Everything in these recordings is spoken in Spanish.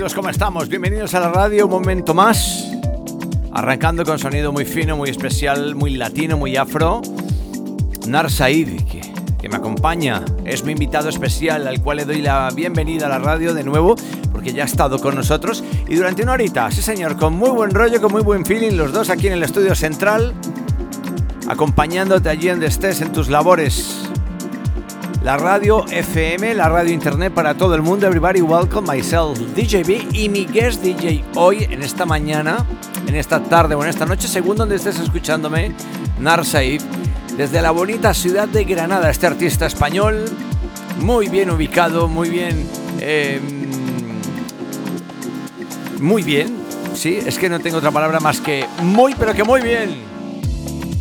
amigos? ¿Cómo estamos? Bienvenidos a la radio, un momento más. Arrancando con sonido muy fino, muy especial, muy latino, muy afro. Nar Said, que, que me acompaña, es mi invitado especial al cual le doy la bienvenida a la radio de nuevo, porque ya ha estado con nosotros. Y durante una horita, sí señor, con muy buen rollo, con muy buen feeling, los dos aquí en el estudio central, acompañándote allí donde estés en tus labores la radio FM, la radio internet para todo el mundo. Everybody welcome myself, DJ B y mi guest DJ hoy, en esta mañana, en esta tarde o en esta noche, según donde estés escuchándome, Nar Said, desde la bonita ciudad de Granada, este artista español, muy bien ubicado, muy bien... Eh, muy bien, sí, es que no tengo otra palabra más que muy, pero que muy bien.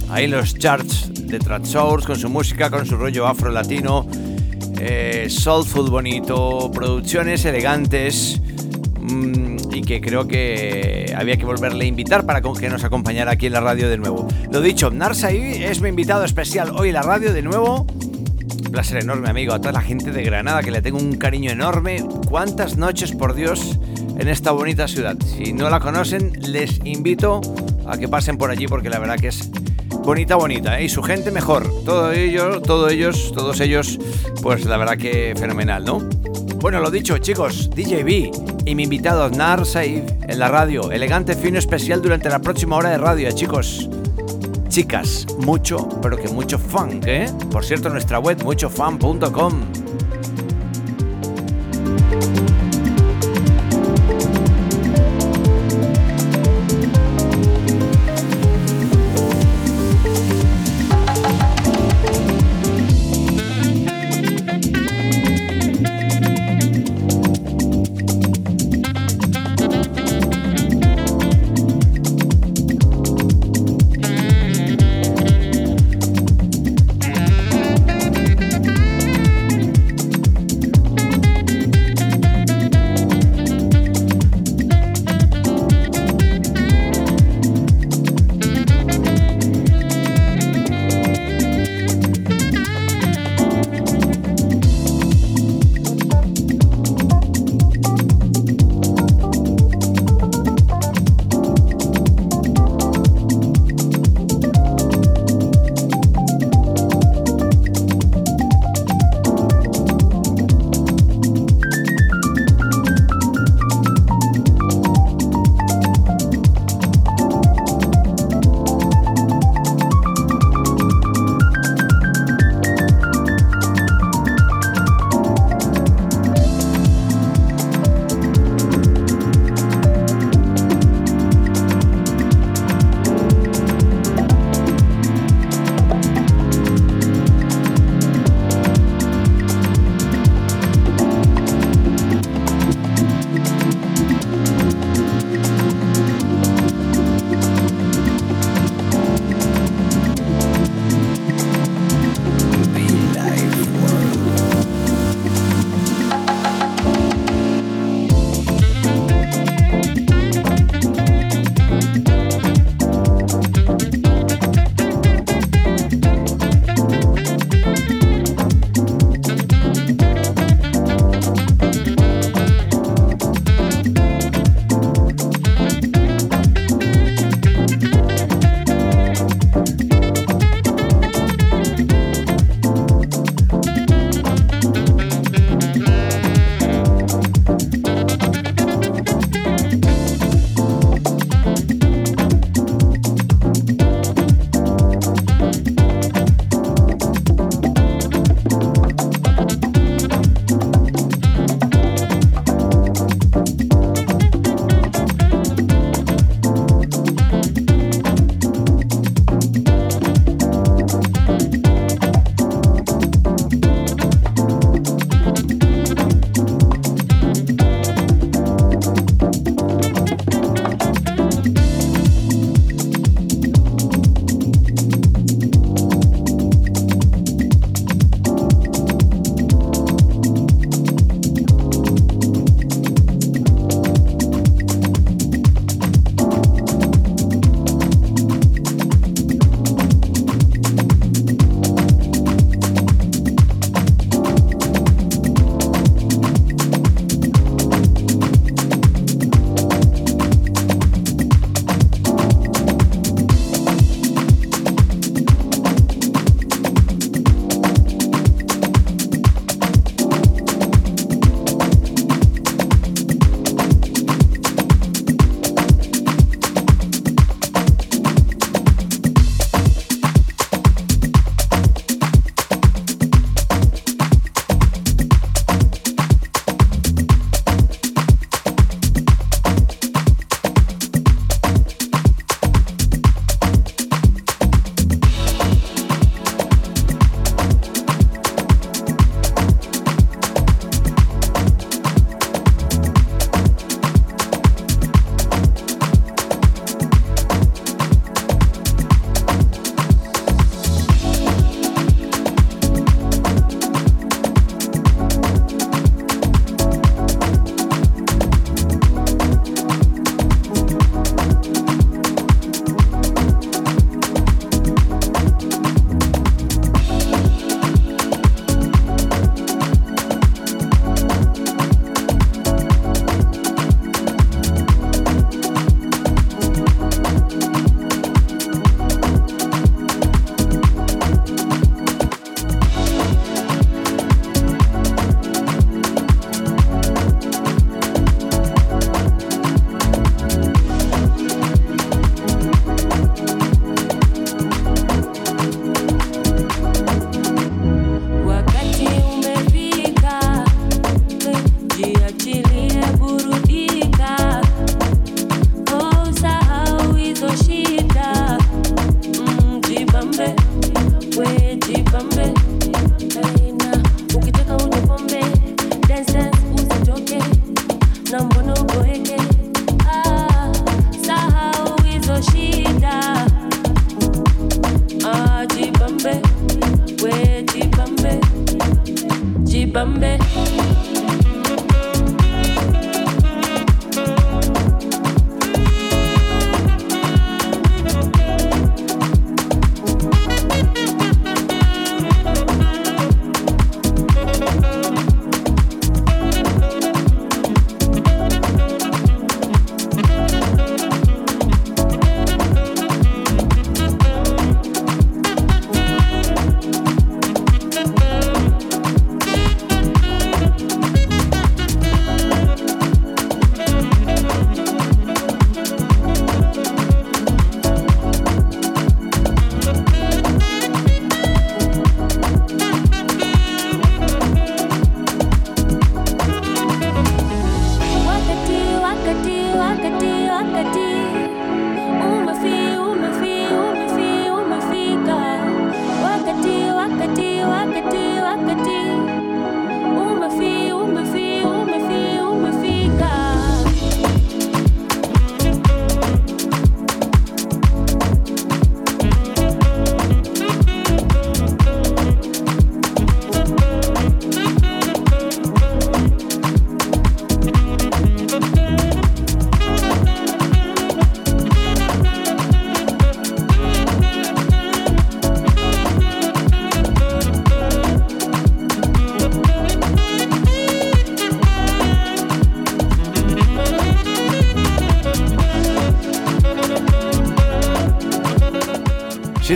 Ahí los charts de Trap Source con su música, con su rollo afro-latino, eh, soulful bonito, producciones elegantes mmm, y que creo que había que volverle a invitar para que nos acompañara aquí en la radio de nuevo. Lo dicho, Narsai es mi invitado especial hoy en la radio de nuevo. Un placer enorme, amigo, a toda la gente de Granada que le tengo un cariño enorme. ¿Cuántas noches, por Dios, en esta bonita ciudad? Si no la conocen, les invito a que pasen por allí porque la verdad que es bonita, bonita, ¿eh? y su gente mejor. Todo ellos, todos ellos, todos ellos, pues la verdad que fenomenal, ¿no? Bueno, lo dicho, chicos, DJ B y mi invitado Nar Said en la radio. Elegante, fino, especial durante la próxima hora de radio, chicos. Chicas, mucho, pero que mucho funk, ¿eh? Por cierto, nuestra web, muchofan.com.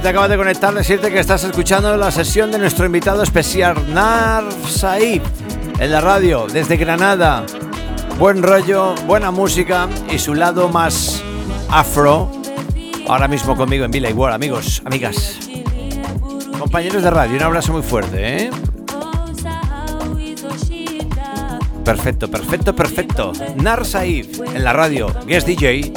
te acabas de conectar, decirte que estás escuchando la sesión de nuestro invitado especial, Nar Said, en la radio, desde Granada. Buen rollo, buena música y su lado más afro. Ahora mismo conmigo en Villa Igual, amigos, amigas. Compañeros de radio, un abrazo muy fuerte, ¿eh? Perfecto, perfecto, perfecto. Nar Said en la radio, guest DJ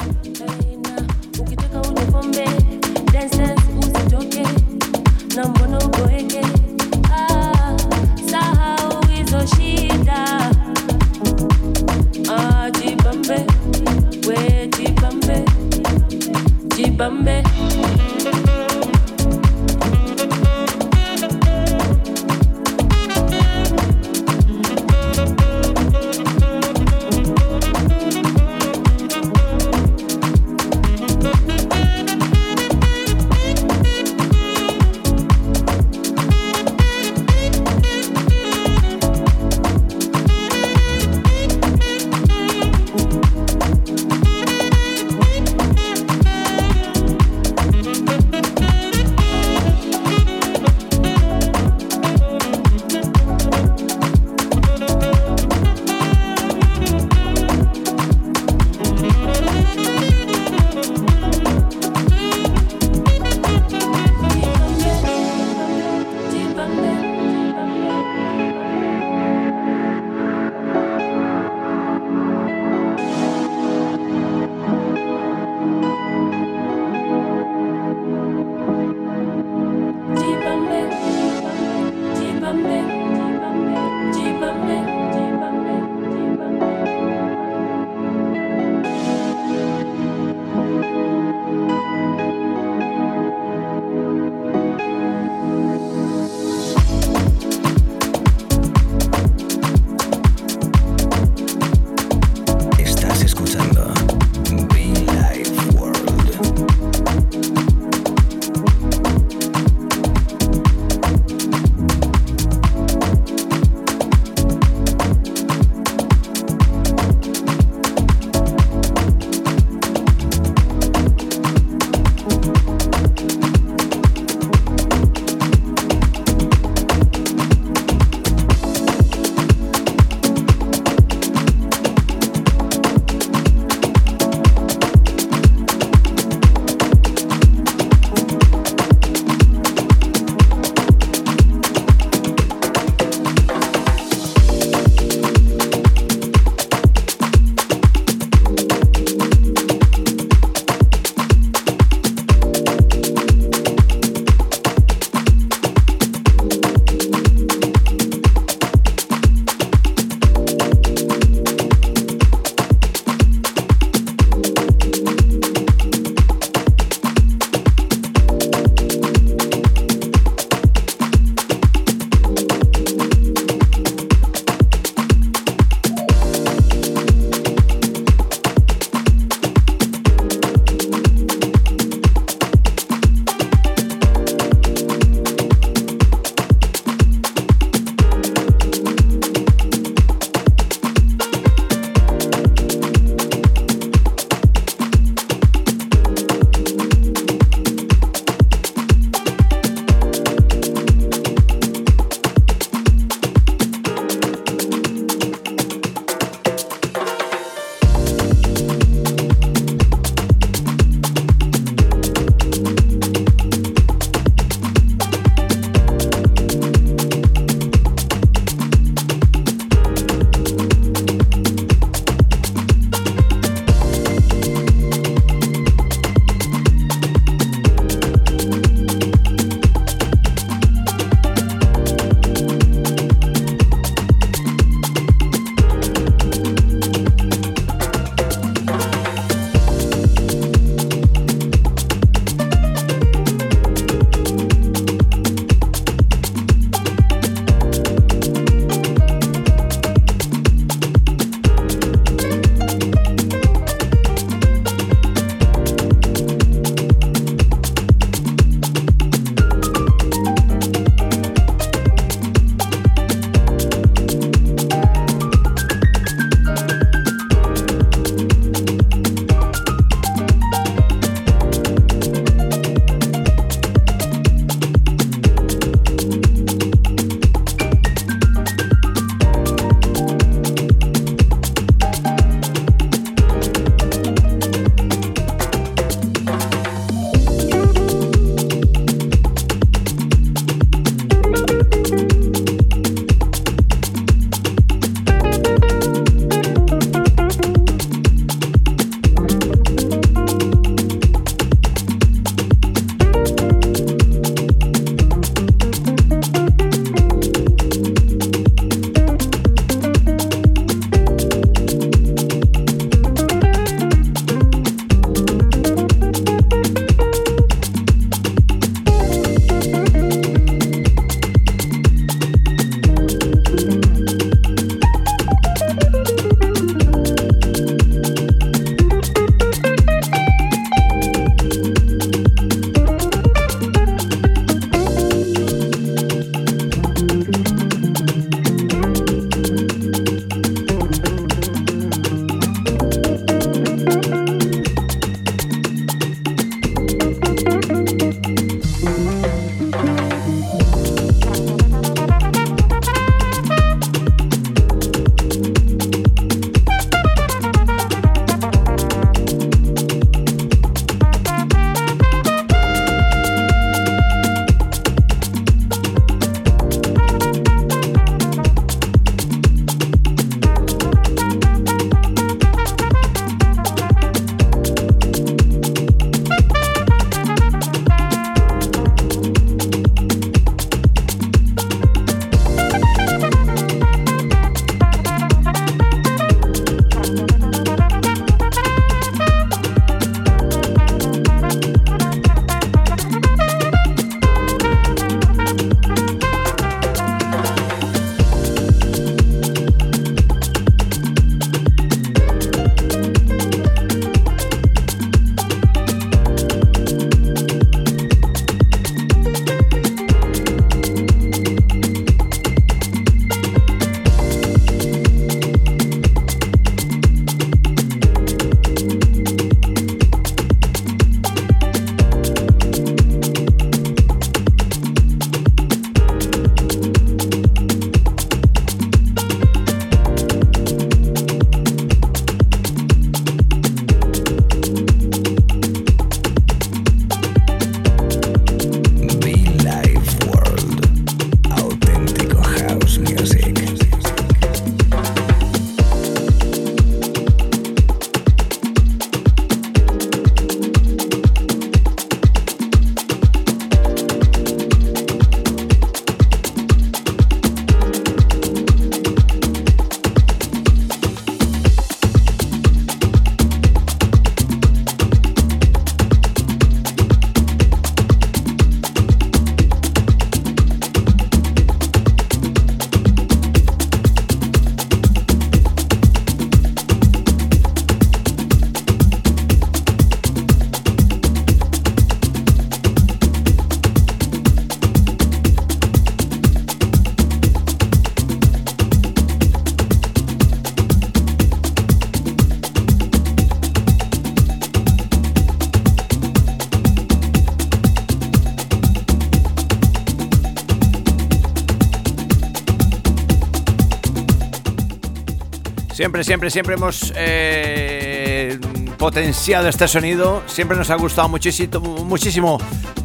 Siempre, siempre, siempre hemos eh, potenciado este sonido. Siempre nos ha gustado muchísimo, muchísimo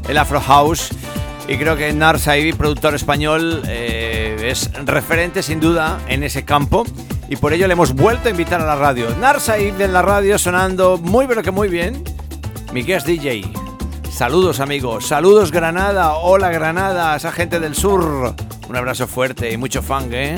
el Afro House. Y creo que Nars productor español, eh, es referente sin duda en ese campo. Y por ello le hemos vuelto a invitar a la radio. Nars de la radio sonando muy, pero que muy bien. Mi guest DJ. Saludos amigos, saludos Granada, hola Granada, esa gente del sur. Un abrazo fuerte y mucho fang, ¿eh?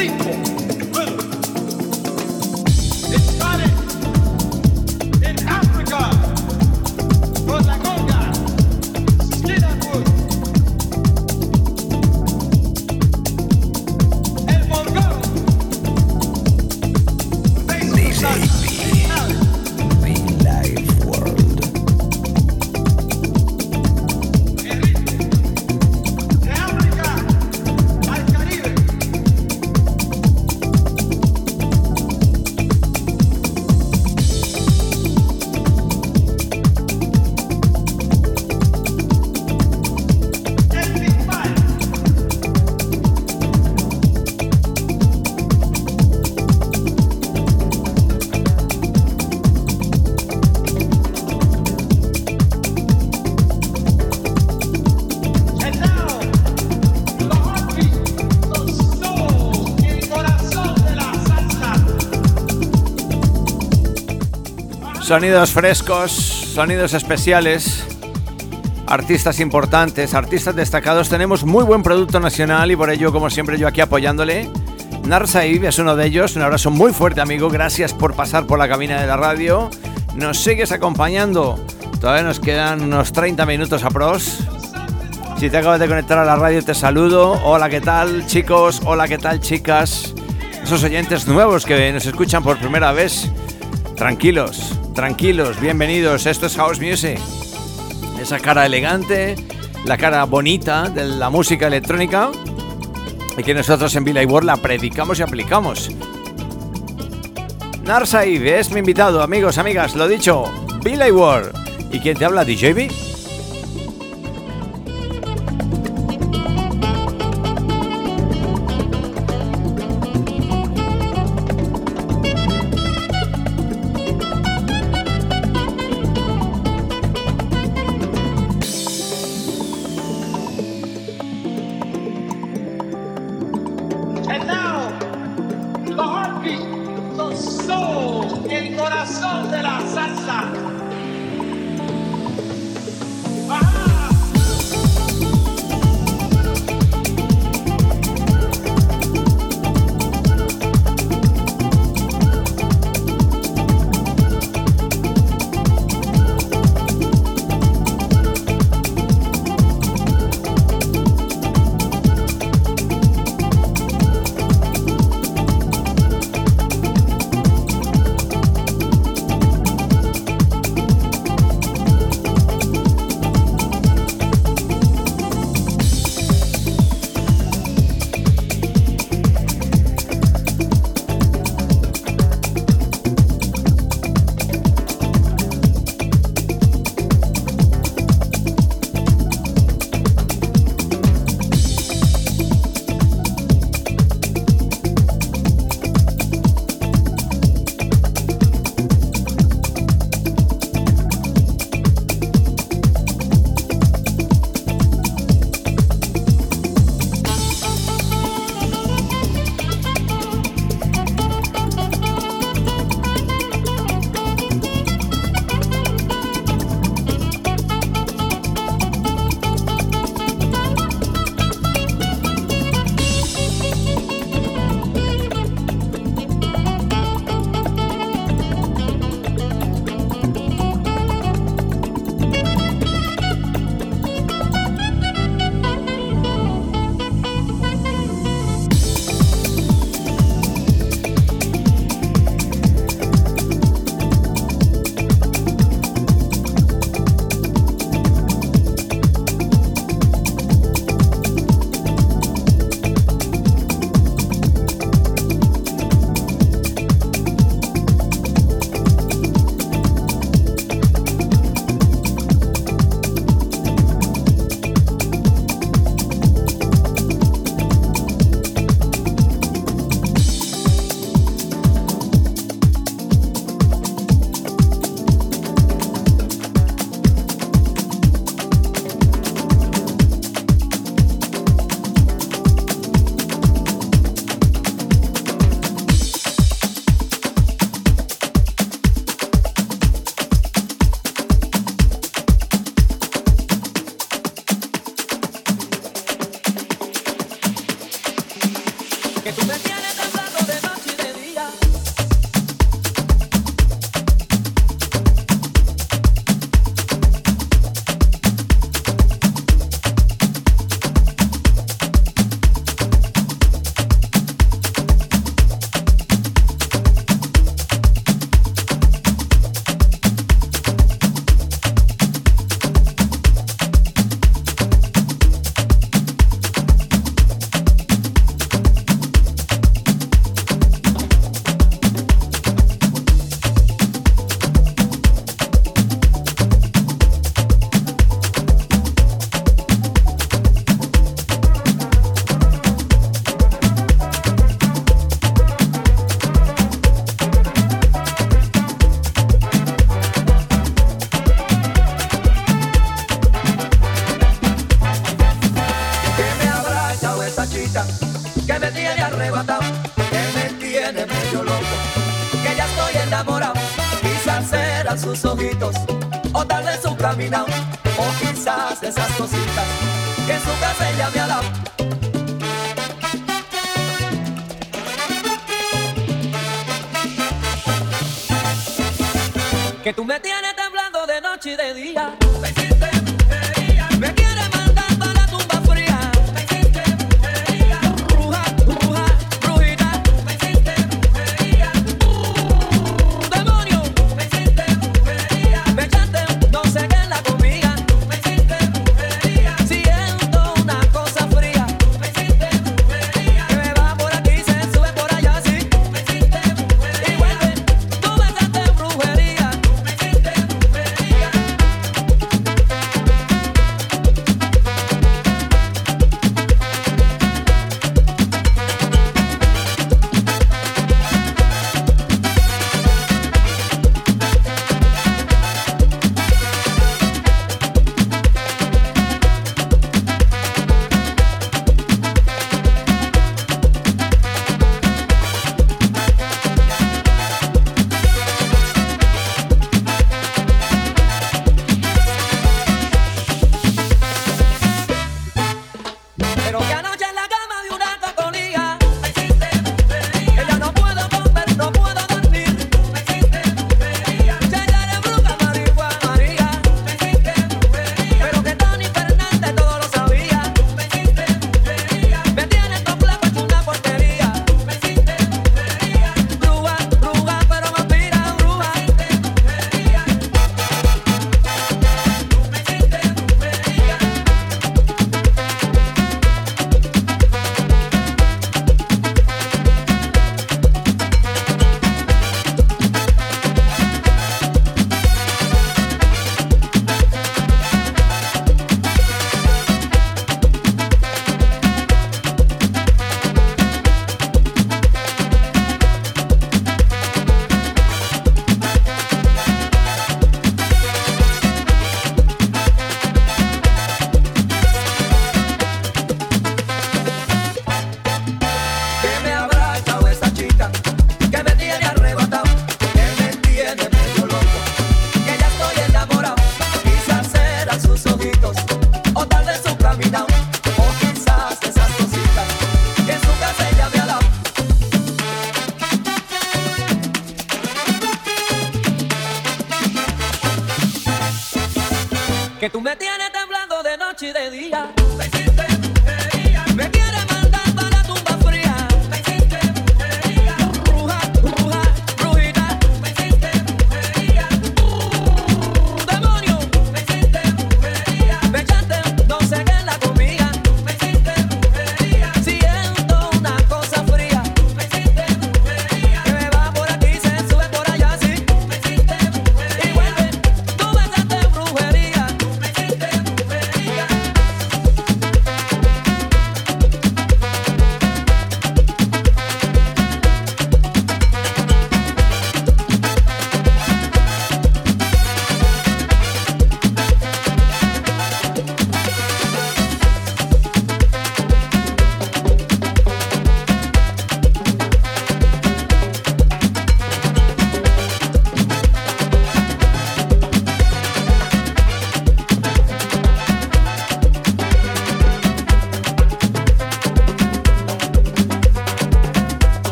cinco. Sonidos frescos, sonidos especiales, artistas importantes, artistas destacados. Tenemos muy buen producto nacional y por ello, como siempre, yo aquí apoyándole. Narsaib es uno de ellos. Un abrazo muy fuerte, amigo. Gracias por pasar por la cabina de la radio. Nos sigues acompañando. Todavía nos quedan unos 30 minutos a pros. Si te acabas de conectar a la radio, te saludo. Hola, ¿qué tal, chicos? Hola, ¿qué tal, chicas? Esos oyentes nuevos que nos escuchan por primera vez, tranquilos tranquilos, bienvenidos. Esto es House Music. Esa cara elegante, la cara bonita de la música electrónica y que nosotros en Villa World la predicamos y aplicamos. Narsaid es mi invitado, amigos, amigas, lo dicho, Villa World. ¿Y quién te habla, DJB?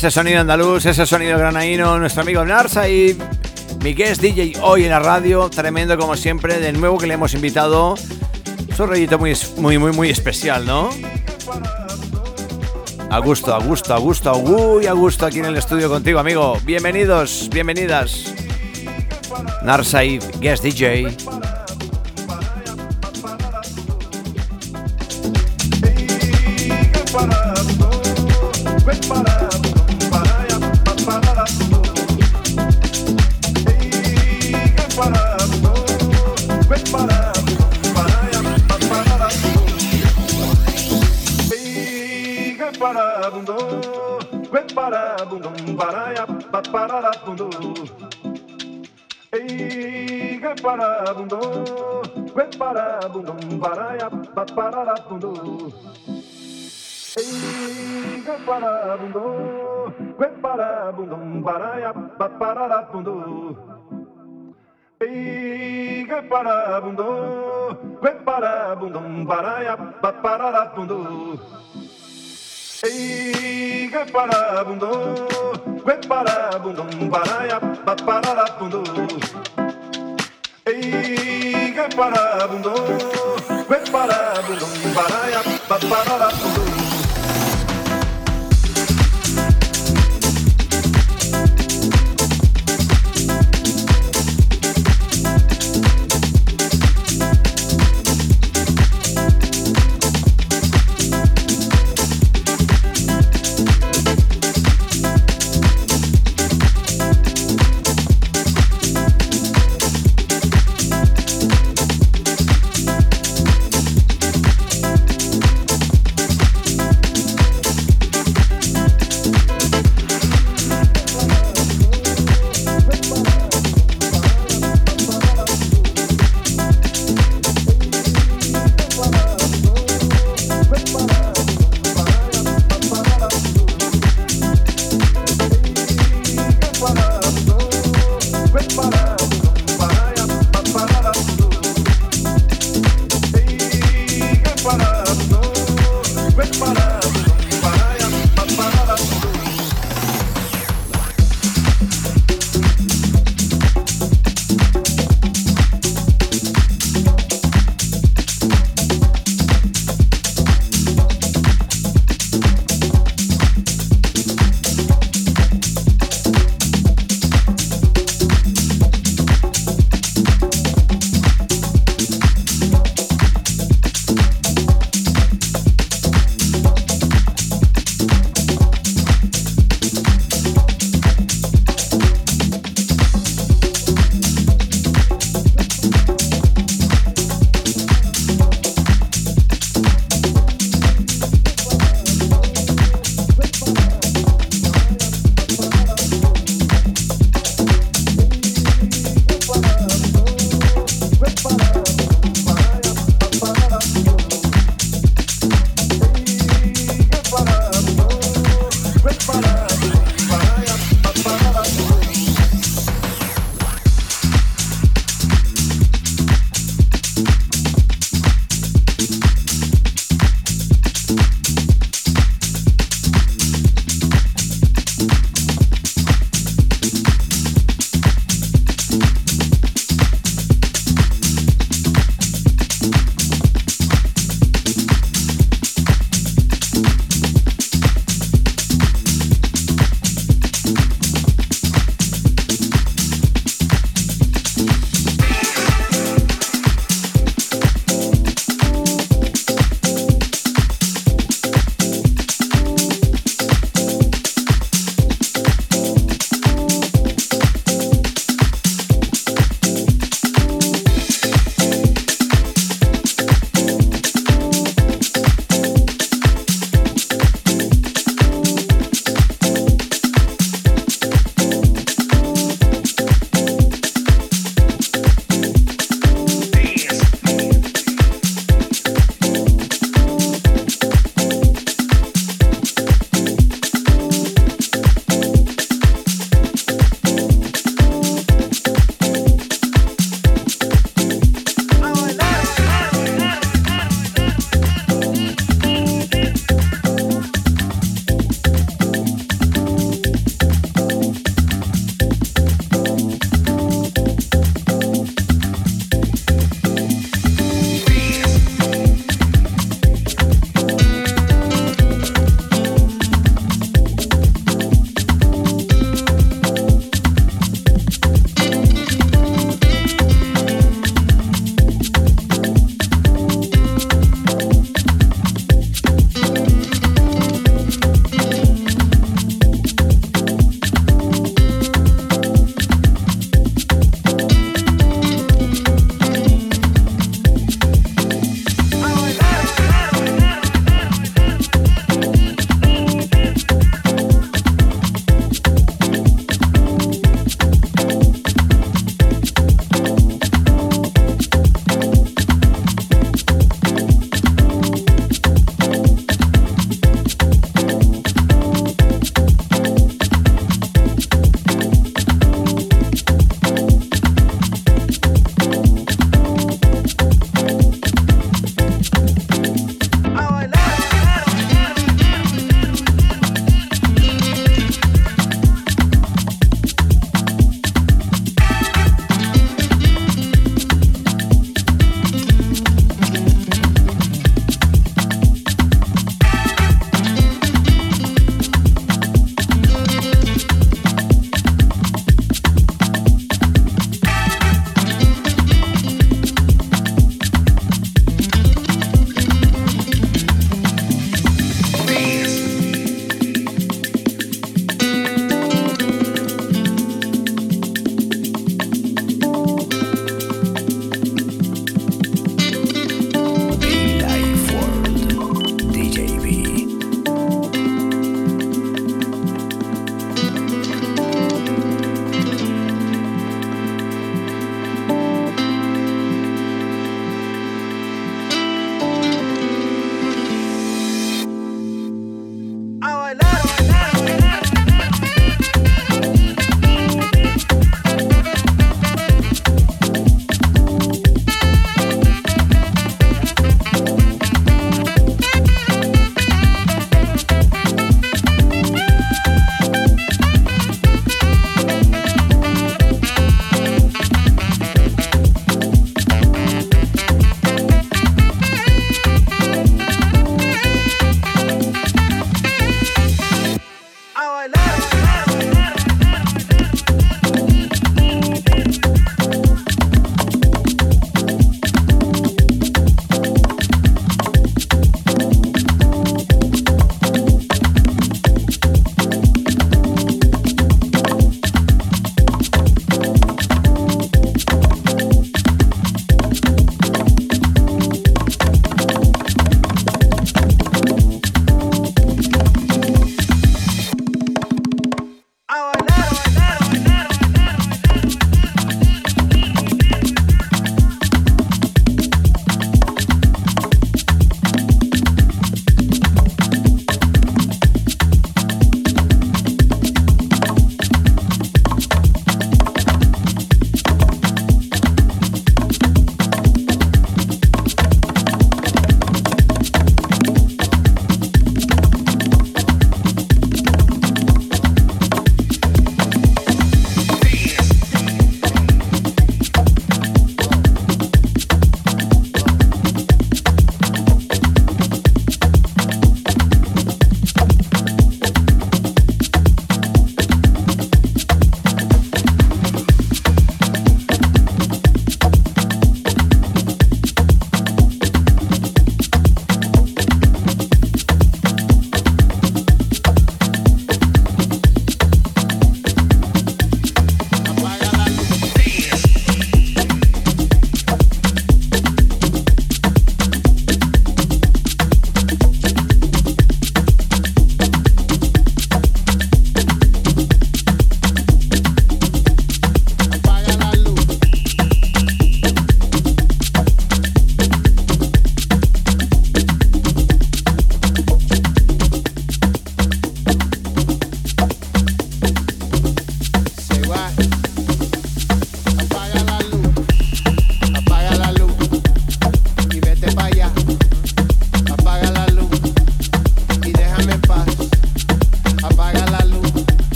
Ese sonido andaluz, ese sonido granaíno, nuestro amigo Narsa mi guest DJ hoy en la radio, tremendo como siempre, de nuevo que le hemos invitado. Es un rollito muy, muy, muy, muy especial, ¿no? A gusto, a gusto, a gusto, uy, a gusto aquí en el estudio contigo, amigo. Bienvenidos, bienvenidas. y guest DJ. paraya pararabundo Ei, que parabundo Que parabundo paraya pararabundo Ei, que parabundo Que parabundo paraya pararabundo Ei, que parabundo Que parabundo paraya pararabundo Ei, que parabundo para bundo, baraia, para bundo. Ei, para bundo para bum para ya para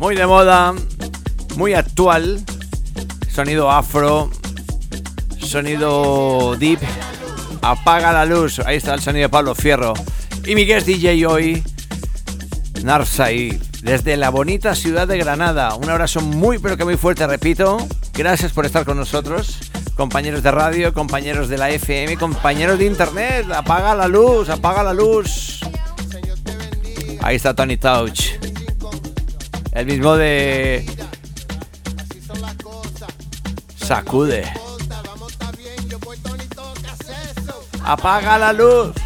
bum de moda, muy actual, sonido afro, sonido deep, apaga la luz, ahí está el sonido de Pablo Fierro. Y mi guest DJ hoy, Narsai, desde la bonita ciudad de Granada. Un abrazo muy pero que muy fuerte, repito. Gracias por estar con nosotros, compañeros de radio, compañeros de la FM, compañeros de internet. Apaga la luz, apaga la luz. Ahí está Tony Touch. El mismo de... Sacude. Apaga la luz.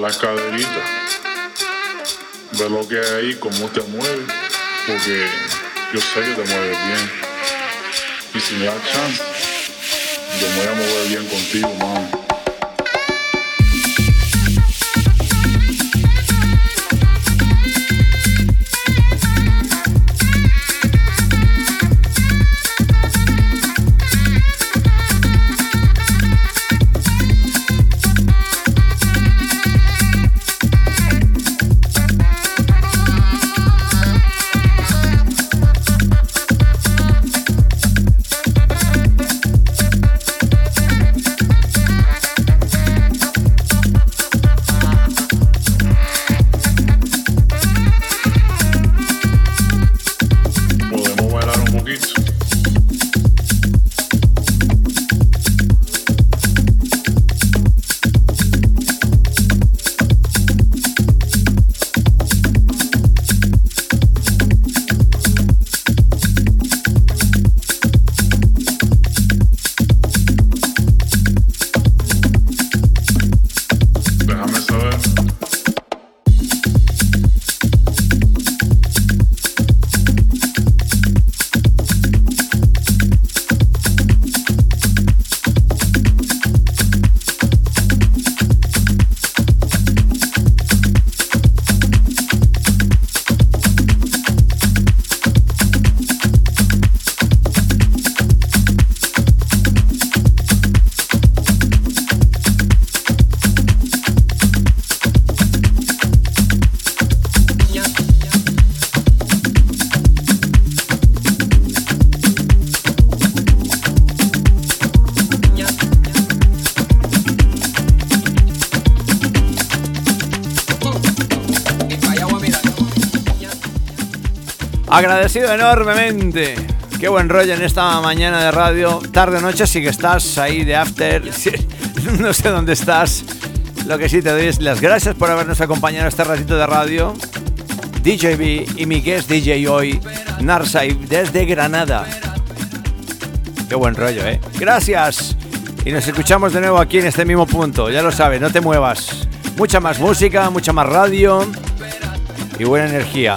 Las caderitas. Ver lo que hay ahí, cómo te mueves. Porque yo sé que te mueves bien. Y si me da chance, yo me voy a mover bien contigo, mami. Agradecido enormemente. Qué buen rollo en esta mañana de radio. Tarde noche, si que estás ahí de after. No sé dónde estás. Lo que sí te doy es las gracias por habernos acompañado este ratito de radio. DJB y mi guest DJ hoy, Narsai, desde Granada. Qué buen rollo, ¿eh? Gracias. Y nos escuchamos de nuevo aquí en este mismo punto. Ya lo sabes, no te muevas. Mucha más música, mucha más radio y buena energía.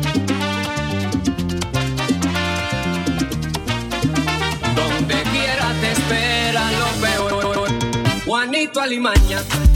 tu alimaña.